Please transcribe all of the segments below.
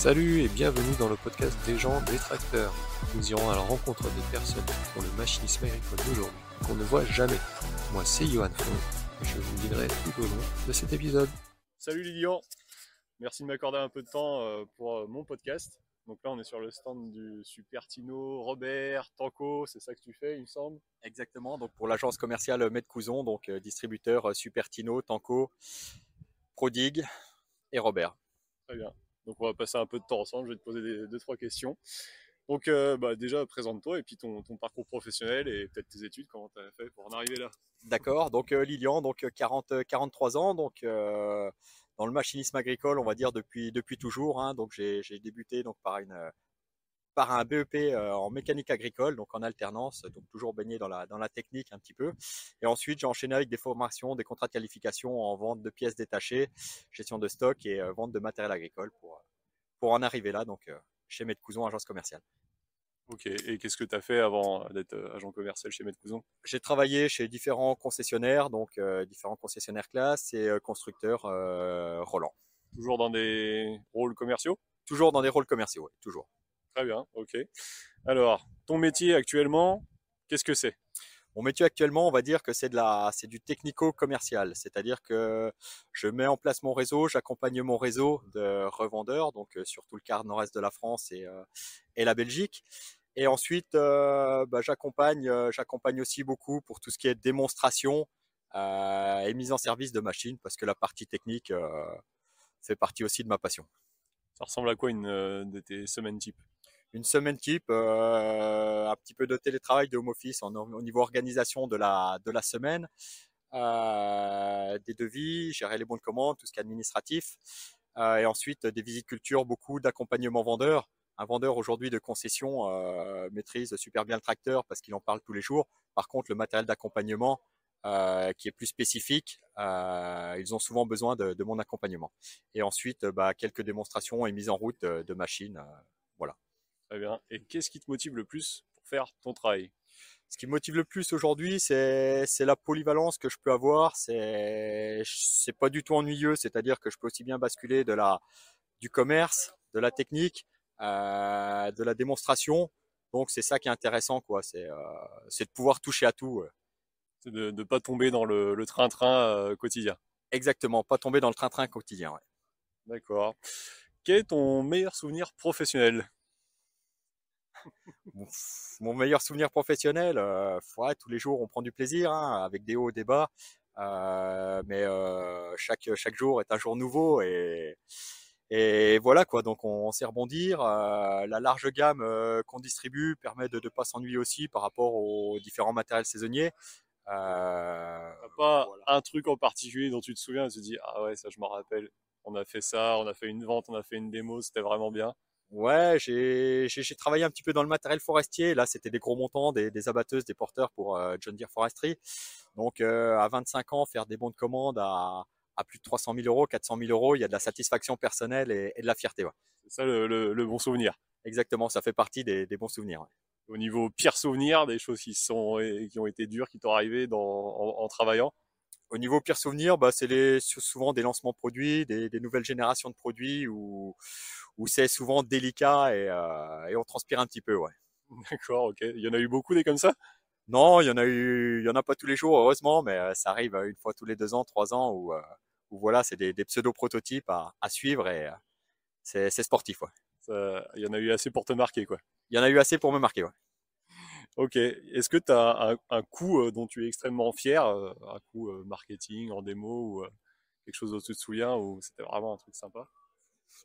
Salut et bienvenue dans le podcast des gens des tracteurs. Nous irons à la rencontre des personnes pour le machinisme agricole d'aujourd'hui qu'on ne voit jamais. Moi c'est Johan Fon et je vous guiderai tout au long de cet épisode. Salut Lilian, merci de m'accorder un peu de temps euh, pour euh, mon podcast. Donc là on est sur le stand du Super Tino, Robert, Tanco, c'est ça que tu fais il me semble Exactement, donc pour l'agence commerciale Med Couzon, donc euh, distributeur Super Tino, Tanco, Prodig et Robert. Très bien. Donc on va passer un peu de temps ensemble, je vais te poser deux, trois questions. Donc euh, bah, déjà présente-toi et puis ton, parcours professionnel et peut-être tes études, comment tu as fait pour en arriver là. D'accord, donc euh, Lilian, donc 40, euh, 43 ans, donc dans le machinisme agricole, on va dire depuis, depuis toujours. Hein. donc j'ai débuté donc par une, par un BEP euh, en mécanique agricole, donc en alternance, donc toujours baigné dans la, dans la technique un petit peu. Et ensuite, j'ai enchaîné avec des formations, des contrats de qualification en vente de pièces détachées, gestion de stock et euh, vente de matériel agricole pour, pour en arriver là, donc euh, chez Medcouzon, agence commerciale. Ok, et qu'est-ce que tu as fait avant d'être agent commercial chez Medcouzon J'ai travaillé chez différents concessionnaires, donc différents concessionnaires classe et constructeurs Roland. Toujours dans des rôles commerciaux? Toujours dans des rôles commerciaux, oui, toujours. Très bien, ok. Alors, ton métier actuellement, qu'est-ce que c'est? Mon métier actuellement, on va dire que c'est de la, c'est du technico-commercial, c'est-à-dire que je mets en place mon réseau, j'accompagne mon réseau de revendeurs, donc euh, sur tout le quart nord-est de la France et, euh, et la Belgique. Et ensuite, euh, bah, j'accompagne, j'accompagne aussi beaucoup pour tout ce qui est démonstration et mise en service de machines, parce que la partie technique fait partie aussi de ma passion. Ça ressemble à quoi une de tes semaines type? Une semaine type, euh, un petit peu de télétravail, de home office au niveau organisation de la, semaine, euh, des devis, gérer les bons de commande, tout ce qui est administratif, euh, et ensuite des visites culture, beaucoup d'accompagnement vendeur. Un vendeur aujourd'hui de concession maîtrise super bien le tracteur parce qu'il en parle tous les jours. Par contre, le matériel d'accompagnement qui est plus spécifique, ils ont souvent besoin de, mon accompagnement. Et ensuite, bah, quelques démonstrations et mise en route de machines. Très bien. Et qu'est-ce qui te motive le plus pour faire ton travail? Ce qui me motive le plus aujourd'hui, c'est la polyvalence que je peux avoir. C'est c'est pas du tout ennuyeux, c'est-à-dire que je peux aussi bien basculer de la du commerce, de la technique, euh, de la démonstration. Donc c'est ça qui est intéressant, quoi. C'est euh, de pouvoir toucher à tout. C'est de ne pas tomber dans le train-train euh, quotidien. Exactement, pas tomber dans le train-train quotidien. Ouais. D'accord. Quel est ton meilleur souvenir professionnel? Mon meilleur souvenir professionnel, euh, tous les jours on prend du plaisir, hein, avec des hauts, des bas, mais chaque chaque jour est un jour nouveau et et voilà quoi. Donc on, sait rebondir. la large gamme qu'on distribue permet de ne pas s'ennuyer aussi par rapport aux différents matériels saisonniers. pas un truc en particulier dont tu te souviens et tu te dis ah ouais ça je m'en rappelle. On a fait ça, on a fait une vente, on a fait une démo, c'était vraiment bien. Ouais, j'ai travaillé un petit peu dans le matériel forestier. Là, c'était des gros montants, des, des, abatteuses, des porteurs pour euh, John Deere Forestry. Donc, euh, à 25 ans, faire des bons de commande à, à, plus de 300 000 euros, 400 000 euros, il y a de la satisfaction personnelle et, et de la fierté. Ouais. C'est ça le, le, bon souvenir. Exactement, ça fait partie des, des bons souvenirs. Ouais. Au niveau pire souvenir, des choses qui, sont, qui ont été dures, qui t'ont arrivé dans, en, en travaillant? Au niveau pire souvenir, bah, c'est les, souvent des lancements de produits, des, des nouvelles générations de produits où, où c'est souvent délicat et, euh, et, on transpire un petit peu. Ouais. D'accord, ok. Il y en a eu beaucoup des comme ça? Non, il y en a eu, il y en a pas tous les jours heureusement, mais euh, ça arrive une fois tous les deux ans, trois ans où, euh, où voilà, c'est des, des pseudo prototypes à, à suivre et c'est sportif. Ouais. il y en a eu assez pour te marquer quoi. Il y en a eu assez pour me marquer. Ouais. Ok. Est-ce que tu as un, coup euh, dont tu es extrêmement fier, euh, un coup euh, marketing, en démo ou quelque chose dont tu te souviens ou c'était vraiment un truc sympa?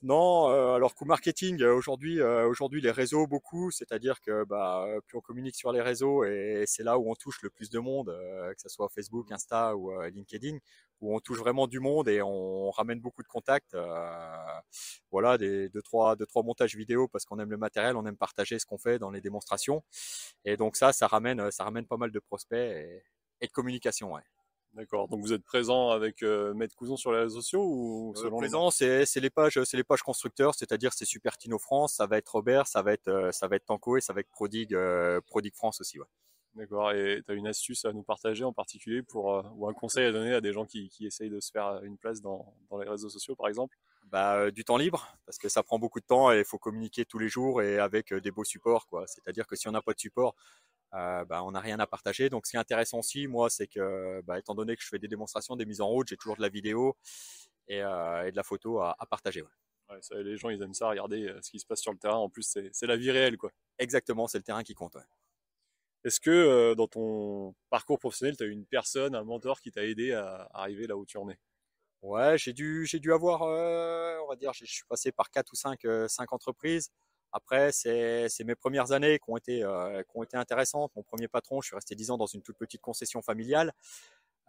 Non, alors coup marketing, aujourd'hui, aujourd'hui les réseaux beaucoup, c'est-à-dire que bah, plus on communique sur les réseaux et c'est là où on touche le plus de monde, que ce soit Facebook, Insta ou LinkedIn où on touche vraiment du monde et on ramène beaucoup de contacts. Euh, voilà, des deux trois, deux trois montages vidéo parce qu'on aime le matériel, on aime partager ce qu'on fait dans les démonstrations. Et donc ça, ça ramène, ça ramène pas mal de prospects et, de communication. Ouais. D'accord. Donc vous êtes présent avec euh, Maître Couson sur les réseaux sociaux ou euh, présent, c'est les pages, c'est les pages constructeurs, c'est-à-dire c'est Supertino France, ça va être Robert, ça va être ça va être Tanko et ça va être Prodig Prodig France aussi. Ouais. D'accord. Et tu as une astuce à nous partager en particulier pour, euh, ou un conseil à donner à des gens qui, qui essayent de se faire une place dans, dans les réseaux sociaux, par exemple? Bah, euh, du temps libre, parce que ça prend beaucoup de temps et il faut communiquer tous les jours et avec euh, des beaux supports. quoi. C'est-à-dire que si on n'a pas de support, bah, on n'a rien à partager. Donc, ce qui est intéressant aussi, moi, c'est que, bah, étant donné que je fais des démonstrations, des mises en route, j'ai toujours de la vidéo et, et de la photo à, à partager. Ouais. Ouais, ça, les gens, ils aiment ça, regarder ce qui se passe sur le terrain. En plus, c'est la vie réelle, quoi. Exactement, c'est le terrain qui compte. Ouais. Est-ce que euh, dans ton parcours professionnel, tu as eu une personne, un mentor qui t'a aidé à arriver là où tu en es? Ouais, j'ai dû, j'ai dû avoir, euh, on va dire, je suis passé par quatre ou cinq, euh, cinq entreprises. Après, c'est, mes premières années qui ont été, qui ont été intéressantes. Mon premier patron, je suis resté dix ans dans une toute petite concession familiale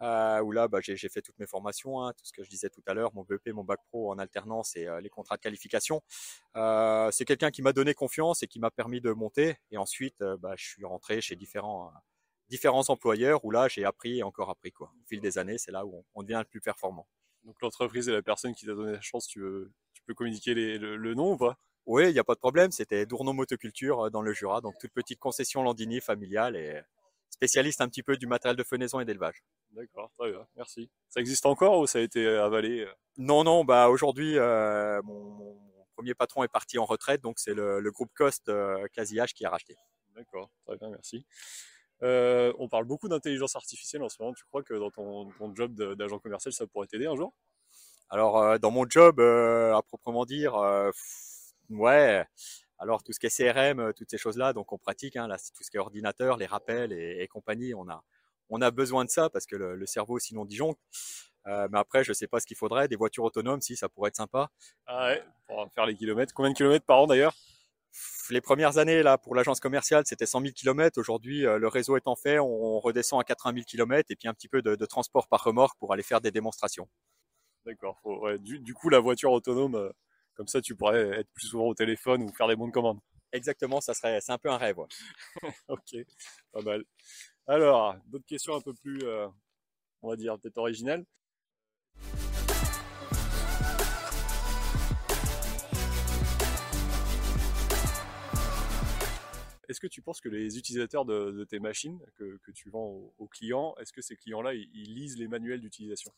euh, où là, bah, j'ai fait toutes mes formations, hein, tout ce que je disais tout à l'heure, mon BEP, mon bac pro en alternance et euh, les contrats de qualification. Euh, c'est quelqu'un qui m'a donné confiance et qui m'a permis de monter. Et ensuite, euh, bah, je suis rentré chez différents, différents employeurs où là, j'ai appris et encore appris. Quoi. Au fil des années, c'est là où on, devient le plus performant. Donc l'entreprise et la personne qui t'a donné la chance, tu, peux communiquer le, le, nom ou pas? Oui, il n'y a pas de problème. C'était Dournon Motoculture dans le Jura, donc toute petite concession Landini familiale et spécialiste un petit peu du matériel de fenaison et d'élevage. D'accord, très bien, merci. Ça existe encore ou ça a été euh, avalé euh? Non, non, bah aujourd'hui, euh, mon, mon, premier patron est parti en retraite, donc c'est le, le, groupe Cost euh, Casillage qui a racheté. D'accord, très bien, merci. Euh, on parle beaucoup d'intelligence artificielle en ce moment. Tu crois que dans ton, ton job d'agent commercial, ça pourrait t'aider un jour? Alors, euh, dans mon job, à proprement dire, ouais. Alors tout ce qui est CRM, toutes ces choses-là, donc on pratique, hein, là, tout ce qui est ordinateur, les rappels et, et compagnie, on a, on a besoin de ça parce que le, le cerveau sinon disjoncte. Euh, mais après, je sais pas ce qu'il faudrait. Des voitures autonomes, si ça pourrait être sympa. Ah ouais, pour faire les kilomètres. Combien de kilomètres par an d'ailleurs? Les premières années là pour l'agence commerciale, c'était 100 000 kilomètres. Aujourd'hui, euh, le réseau étant fait, on redescend à 80 000 kilomètres et puis un petit peu de, de, transport par remorque pour aller faire des démonstrations. D'accord. Ouais, du, du, coup, la voiture autonome, euh, comme ça, tu pourrais être plus souvent au téléphone ou faire des bons de commande. Exactement, ça serait, c'est un peu un rêve. Ouais. ok, pas mal. Alors, d'autres questions un peu plus, euh, on va dire, peut-être originales? Est-ce que tu penses que les utilisateurs de, de tes machines que, que, tu vends aux, aux clients, est-ce que ces clients-là, ils, ils, lisent les manuels d'utilisation?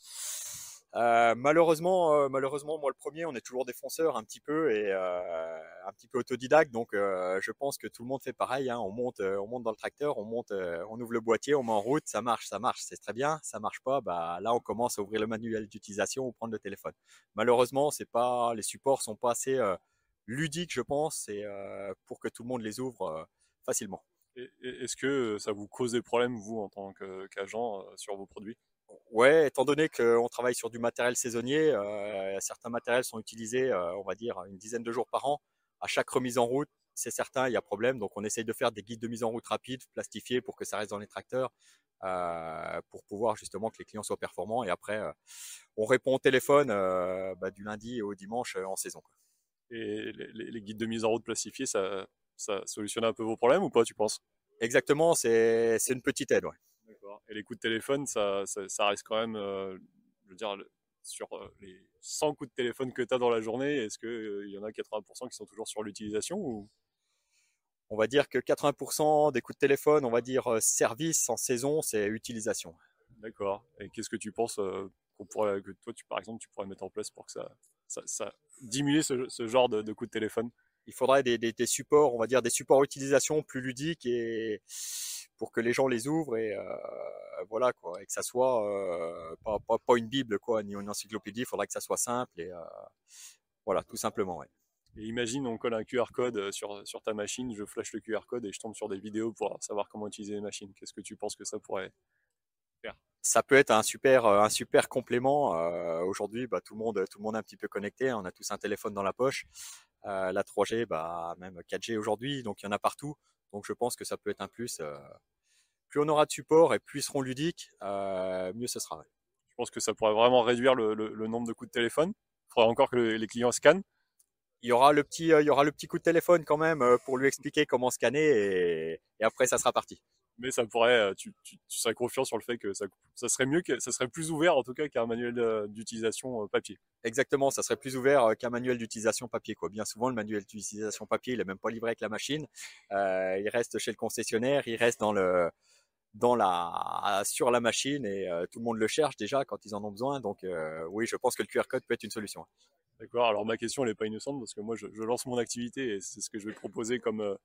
Euh, malheureusement, euh, malheureusement, moi le premier, on est toujours défenseur un petit peu et euh, un petit peu autodidacte. Donc, je pense que tout le monde fait pareil. Hein. On monte, on monte dans le tracteur, on monte, on ouvre le boîtier, on met en route, ça marche, ça marche, c'est très bien. Ça marche pas, bah là, on commence à ouvrir le manuel d'utilisation ou prendre le téléphone. Malheureusement, c'est pas, les supports sont pas assez ludiques, je pense, et pour que tout le monde les ouvre facilement. Est-ce que ça vous cause des problèmes, vous, en tant qu'agent, sur vos produits? Ouais, étant donné qu'on travaille sur du matériel saisonnier, euh, certains matériels sont utilisés, euh, on va dire, une dizaine de jours par an. À chaque remise en route, c'est certain, il y a problème. Donc, on essaye de faire des guides de mise en route rapides, plastifiés pour que ça reste dans les tracteurs, euh, pour pouvoir justement que les clients soient performants. Et après, on répond au téléphone bah, du lundi au dimanche en saison. Quoi. Et les, les, guides de mise en route plastifiés, ça, ça solutionne un peu vos problèmes ou pas, tu penses? Exactement, c'est une petite aide. Ouais. Et les coups de téléphone, ça, ça, ça reste quand même, euh, je veux dire, sur euh, les 100 coups de téléphone que tu as dans la journée, est-ce qu'il euh, y en a 80% qui sont toujours sur l'utilisation ou? On va dire que 80% des coups de téléphone, on va dire service en saison, c'est utilisation. D'accord. Et qu'est-ce que tu penses qu'on pourrait, que toi, tu, par exemple, tu pourrais mettre en place pour que ça, ça, ça diminue ce, ce genre de, de coups de téléphone? Il faudrait des, des, des supports, on va dire des supports utilisation plus ludiques et pour que les gens les ouvrent et euh, voilà quoi. Et que ça soit euh, pas, pas, pas, une bible quoi ni une encyclopédie. Il faudrait que ça soit simple et euh, voilà tout simplement ouais. et imagine on colle un QR code sur, sur ta machine je flash le QR code et je tombe sur des vidéos pour savoir comment utiliser les machines. Qu'est-ce que tu penses que ça pourrait faire? Ça peut être un super un super complément euh, aujourd'hui bah, tout le monde tout le monde est un petit peu connecté on a tous un téléphone dans la poche. Euh, la 3G bah même 4G aujourd'hui donc il y en a partout donc je pense que ça peut être un plus. Euh, plus on aura de support et plus ils seront ludiques, euh, mieux ce sera. Je pense que ça pourrait vraiment réduire le, le, le nombre de coups de téléphone. Il faudra encore que les clients scannent. Il y aura le petit, euh, il y aura le petit coup de téléphone quand même pour lui expliquer comment scanner et, et après ça sera parti mais ça pourrait, tu, tu, tu, serais confiant sur le fait que ça, ça serait mieux, que, ça serait plus ouvert en tout cas qu'un manuel d'utilisation papier. Exactement, ça serait plus ouvert qu'un manuel d'utilisation papier. Quoi. Bien souvent, le manuel d'utilisation papier, il est même pas livré avec la machine. Euh, il reste chez le concessionnaire, il reste dans le dans la, sur la machine et tout le monde le cherche déjà quand ils en ont besoin. Donc oui, je pense que le QR code peut être une solution. D'accord. Alors ma question elle n'est pas innocente parce que moi je, je, lance mon activité et c'est ce que je vais proposer comme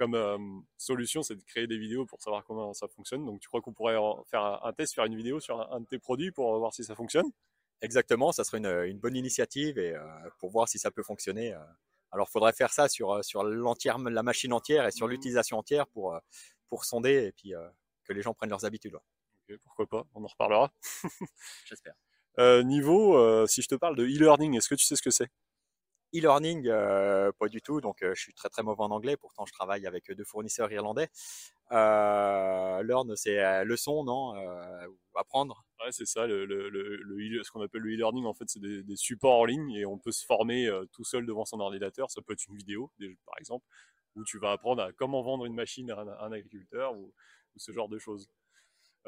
comme solution, c'est de créer des vidéos pour savoir comment ça fonctionne. Donc tu crois qu'on pourrait faire un, test, faire une vidéo sur un, de tes produits pour voir si ça fonctionne? Exactement, ça serait une, une bonne initiative et pour voir si ça peut fonctionner. alors il faudrait faire ça sur sur l'entière, la machine entière et sur mmh l'utilisation entière pour pour sonder et puis que les gens prennent leurs habitudes. pourquoi pas, on en reparlera. J'espère. Euh, niveau, euh, si je te parle de e-learning, est-ce que tu sais ce que c'est? E-learning, euh, pas du tout. Donc, je suis très très mauvais en anglais. Pourtant, je travaille avec deux fournisseurs irlandais. learn, c'est leçon, non Apprendre. C'est ça. Le, ce qu'on appelle le e-learning, en fait, c'est des, des, supports en ligne et on peut se former tout seul devant son ordinateur. Ça peut être une vidéo, par exemple, où tu vas apprendre à comment vendre une machine à un, agriculteur ou, ce genre de choses.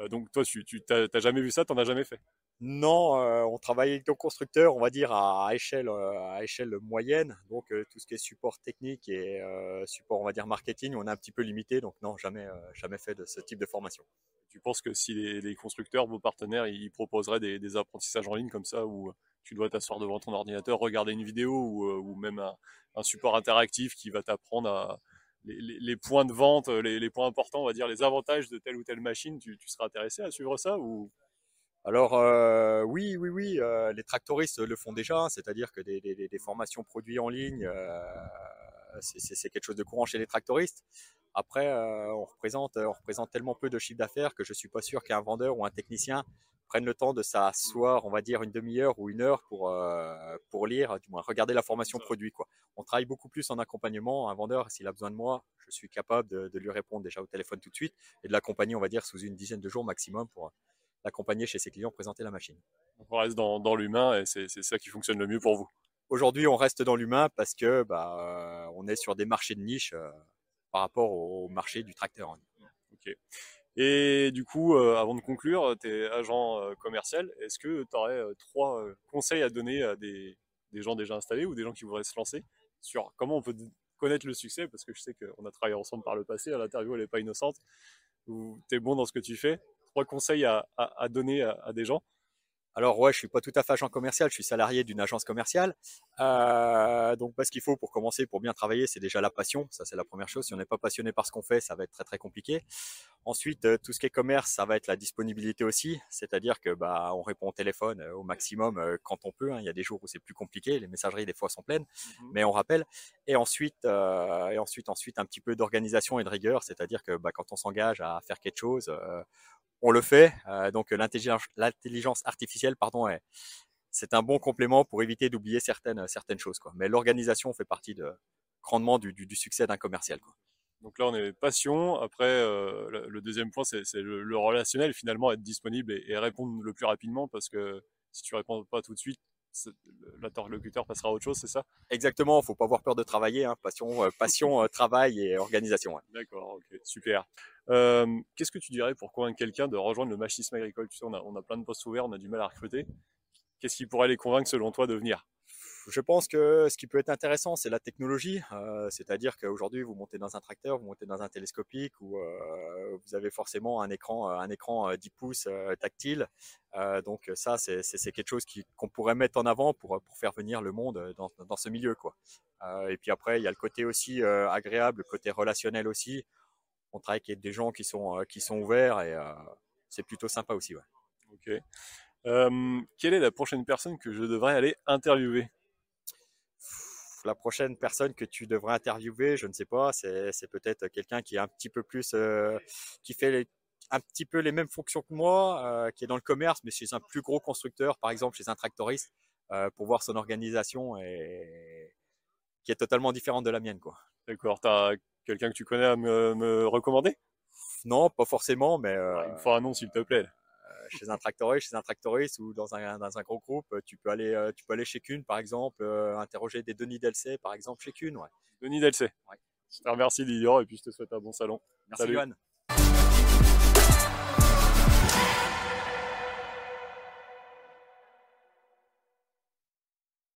donc, toi, tu n'as jamais vu ça, tu n'en as jamais fait? Non, euh, on travaille avec nos constructeurs, on va dire à échelle, euh, échelle moyenne. Donc euh, tout ce qui est support technique et support, on va dire marketing, on est un petit peu limité. Donc non, jamais, jamais fait de ce type de formation. Tu penses que si les, constructeurs, vos partenaires, ils proposeraient des, apprentissages en ligne comme ça, où tu dois t'asseoir devant ton ordinateur, regarder une vidéo ou, même un, support interactif qui va t'apprendre les, points de vente, les, points importants, on va dire les avantages de telle ou telle machine, tu, tu seras intéressé à suivre ça ou alors euh, oui, oui, oui, euh, les tractoristes le font déjà, c'est-à-dire que des, formations produits en ligne, euh, c'est quelque chose de courant chez les tractoristes. Après, on, représente, on représente tellement peu de chiffre d'affaires que je suis pas sûr qu'un vendeur ou un technicien prenne le temps de s'asseoir, on va dire une demi-heure ou une heure pour pour lire, du moins regarder la formation produit. Quoi. On travaille beaucoup plus en accompagnement. Un vendeur, s'il a besoin de moi, je suis capable de, de lui répondre déjà au téléphone tout de suite et de l'accompagner, on va dire, sous une dizaine de jours maximum pour l'accompagner chez ses clients, présenter la machine. on reste dans, l'humain et c'est ça qui fonctionne le mieux pour vous. Aujourd'hui, on reste dans l'humain parce que bah, euh, on est sur des marchés de niche euh, par rapport au marché du tracteur. Ok. Et du coup, euh, avant de conclure, tu es agent commercial. Est-ce que tu aurais trois conseils à donner à des, gens déjà installés ou des gens qui voudraient se lancer sur comment on peut connaître le succès? Parce que je sais qu'on a travaillé ensemble par le passé, l'interview elle n'est pas innocente. Tu es bon dans ce que tu fais trois conseils à, donner à, des gens alors ouais, je suis pas tout à fait agent commercial, je suis salarié d'une agence commerciale. Euh, donc ce qu'il faut pour commencer, pour bien travailler, c'est déjà la passion. Ça c'est la première chose. Si on n'est pas passionné par ce qu'on fait, ça va être très très compliqué. Ensuite, euh, tout ce qui est commerce, ça va être la disponibilité aussi. C'est-à-dire que bah on répond au téléphone euh, au maximum euh, quand on peut. Hein. Il y a des jours où c'est plus compliqué, les messageries des fois sont pleines, mmh mais on rappelle. Et ensuite, et ensuite, ensuite un petit peu d'organisation et de rigueur. C'est-à-dire que bah, quand on s'engage à faire quelque chose, on le fait. Euh, donc l'intelligence artificielle, pardon, c'est un bon complément pour éviter d'oublier certaines, certaines choses. Quoi. Mais l'organisation fait partie de, grandement du, succès d'un commercial. Quoi. Donc là, on est passion. Après, euh, le deuxième point, c'est le, relationnel, finalement, être disponible et, répondre le plus rapidement parce que si tu réponds pas tout de suite, l'interlocuteur passera à autre chose, c'est ça? Exactement, il ne faut pas avoir peur de travailler. Hein. Passion, euh, passion travail et organisation. D'accord, ok, super. Euh, qu'est-ce que tu dirais pour convaincre quelqu'un de rejoindre le machisme agricole? Tu sais, on a, on a plein de postes ouverts, on a du mal à recruter. Qu'est-ce qui pourrait les convaincre selon toi de venir? Je pense que ce qui peut être intéressant, c'est la technologie. Euh, c'est-à-dire qu'aujourd'hui, vous montez dans un tracteur, vous montez dans un télescopique, où euh, vous avez forcément un écran, un écran 10 pouces tactile. donc ça, c'est quelque chose qu'on pourrait mettre en avant pour, faire venir le monde dans, ce milieu. Quoi. et puis après, il y a le côté aussi agréable, le côté relationnel aussi on travaille avec des gens qui sont, euh, ouverts et euh, c'est plutôt sympa aussi. Ok. Euh, quelle est la prochaine personne que je devrais aller interviewer? La prochaine personne que tu devrais interviewer, je ne sais pas, c'est peut-être quelqu'un qui est un petit peu plus, qui fait un petit peu les mêmes fonctions que moi, qui est dans le commerce, mais chez un plus gros constructeur, par exemple chez un tractoriste, pour voir son organisation et qui est totalement différente de la mienne. quoi. D'accord. Tu as quelqu'un que tu connais à me, recommander? Non, pas forcément, mais. Euh, il me faut un nom, s'il te plaît. Euh, chez un tractoriste, chez un tractoriste ou dans un, dans un gros groupe, tu peux aller, euh, tu peux aller chez Kuhn, par exemple, interroger des Denis Delcey, par exemple, chez Kuhn. Ouais. Denis Delcey. Ouais. Je te remercie, Lilian, et puis je te souhaite un bon salon. Merci, Salut.